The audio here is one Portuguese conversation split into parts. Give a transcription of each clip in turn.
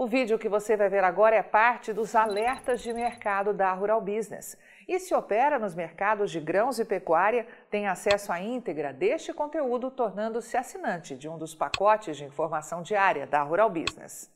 O vídeo que você vai ver agora é parte dos alertas de mercado da Rural Business. E se opera nos mercados de grãos e pecuária, tem acesso à íntegra deste conteúdo, tornando-se assinante de um dos pacotes de informação diária da Rural Business.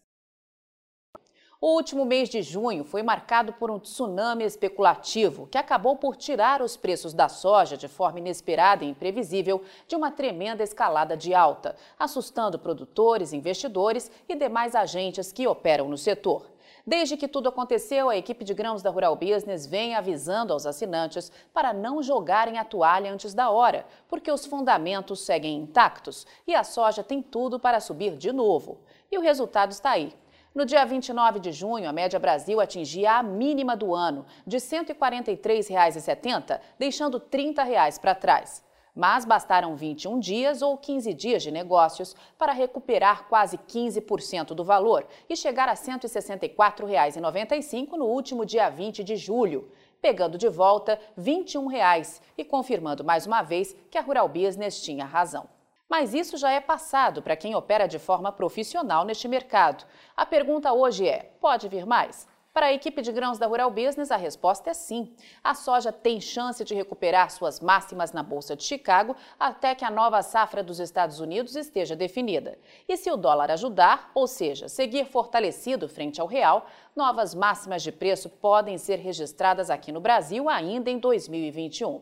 O último mês de junho foi marcado por um tsunami especulativo que acabou por tirar os preços da soja de forma inesperada e imprevisível de uma tremenda escalada de alta, assustando produtores, investidores e demais agentes que operam no setor. Desde que tudo aconteceu, a equipe de grãos da Rural Business vem avisando aos assinantes para não jogarem a toalha antes da hora, porque os fundamentos seguem intactos e a soja tem tudo para subir de novo. E o resultado está aí. No dia 29 de junho, a média Brasil atingia a mínima do ano, de R$ 143,70, deixando R$ 30 para trás. Mas bastaram 21 dias ou 15 dias de negócios para recuperar quase 15% do valor e chegar a R$ 164,95 no último dia 20 de julho, pegando de volta R$ 21 e confirmando mais uma vez que a Rural Business tinha razão. Mas isso já é passado para quem opera de forma profissional neste mercado. A pergunta hoje é: pode vir mais? Para a equipe de grãos da Rural Business, a resposta é sim. A soja tem chance de recuperar suas máximas na Bolsa de Chicago até que a nova safra dos Estados Unidos esteja definida. E se o dólar ajudar, ou seja, seguir fortalecido frente ao real, novas máximas de preço podem ser registradas aqui no Brasil ainda em 2021.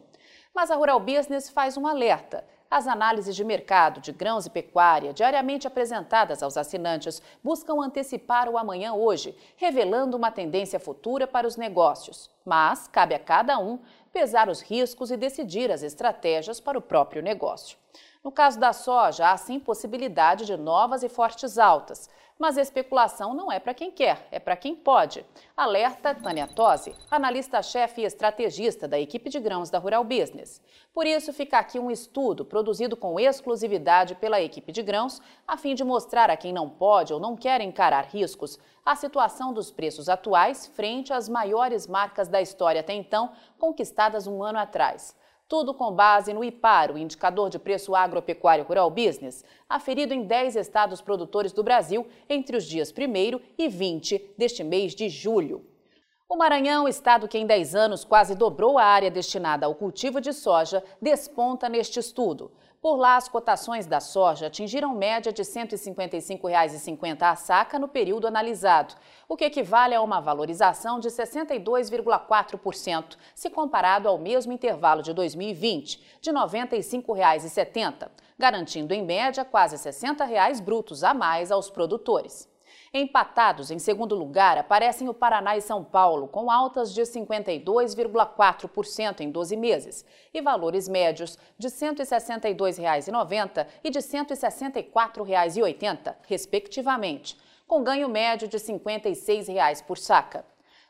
Mas a Rural Business faz um alerta. As análises de mercado de grãos e pecuária, diariamente apresentadas aos assinantes, buscam antecipar o amanhã hoje, revelando uma tendência futura para os negócios. Mas cabe a cada um pesar os riscos e decidir as estratégias para o próprio negócio. No caso da soja, há sim possibilidade de novas e fortes altas. Mas especulação não é para quem quer, é para quem pode. Alerta Tânia Tosi, analista-chefe e estrategista da equipe de grãos da Rural Business. Por isso, fica aqui um estudo produzido com exclusividade pela equipe de grãos, a fim de mostrar a quem não pode ou não quer encarar riscos a situação dos preços atuais frente às maiores marcas da história até então, conquistadas um ano atrás. Tudo com base no IPAR, o Indicador de Preço Agropecuário Rural Business, aferido em 10 estados produtores do Brasil entre os dias 1 e 20 deste mês de julho. O Maranhão, estado que em 10 anos quase dobrou a área destinada ao cultivo de soja, desponta neste estudo. Por lá, as cotações da soja atingiram média de R$ 155,50 a saca no período analisado, o que equivale a uma valorização de 62,4%, se comparado ao mesmo intervalo de 2020, de R$ 95,70, garantindo em média quase 60 reais brutos a mais aos produtores. Empatados em segundo lugar aparecem o Paraná e São Paulo, com altas de 52,4% em 12 meses e valores médios de R$ 162,90 e de R$ 164,80, respectivamente, com ganho médio de R$ 56,00 por saca.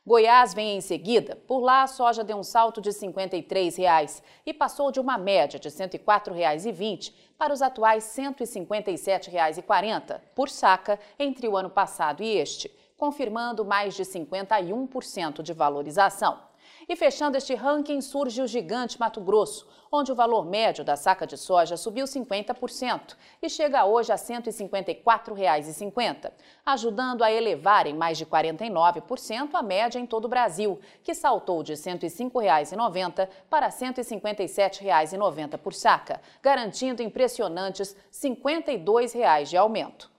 Goiás vem em seguida. Por lá, a soja deu um salto de R$ 53,00 e passou de uma média de R$ 104,20 para os atuais R$ 157,40 por saca entre o ano passado e este, confirmando mais de 51% de valorização. E fechando este ranking surge o gigante Mato Grosso, onde o valor médio da saca de soja subiu 50% e chega hoje a R$ 154,50, ajudando a elevar em mais de 49% a média em todo o Brasil, que saltou de R$ 105,90 para R$ 157,90 por saca, garantindo impressionantes R$ 52 de aumento.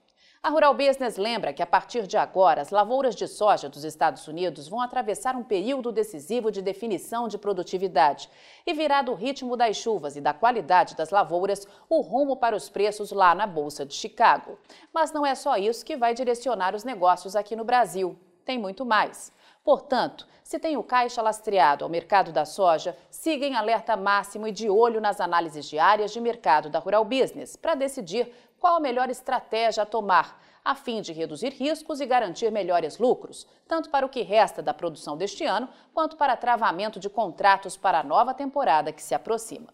A Rural Business lembra que a partir de agora, as lavouras de soja dos Estados Unidos vão atravessar um período decisivo de definição de produtividade e virá do ritmo das chuvas e da qualidade das lavouras o rumo para os preços lá na Bolsa de Chicago. Mas não é só isso que vai direcionar os negócios aqui no Brasil. Tem muito mais. Portanto, se tem o caixa lastreado ao mercado da soja, siga em alerta máximo e de olho nas análises diárias de mercado da Rural Business para decidir qual a melhor estratégia a tomar, a fim de reduzir riscos e garantir melhores lucros, tanto para o que resta da produção deste ano, quanto para travamento de contratos para a nova temporada que se aproxima.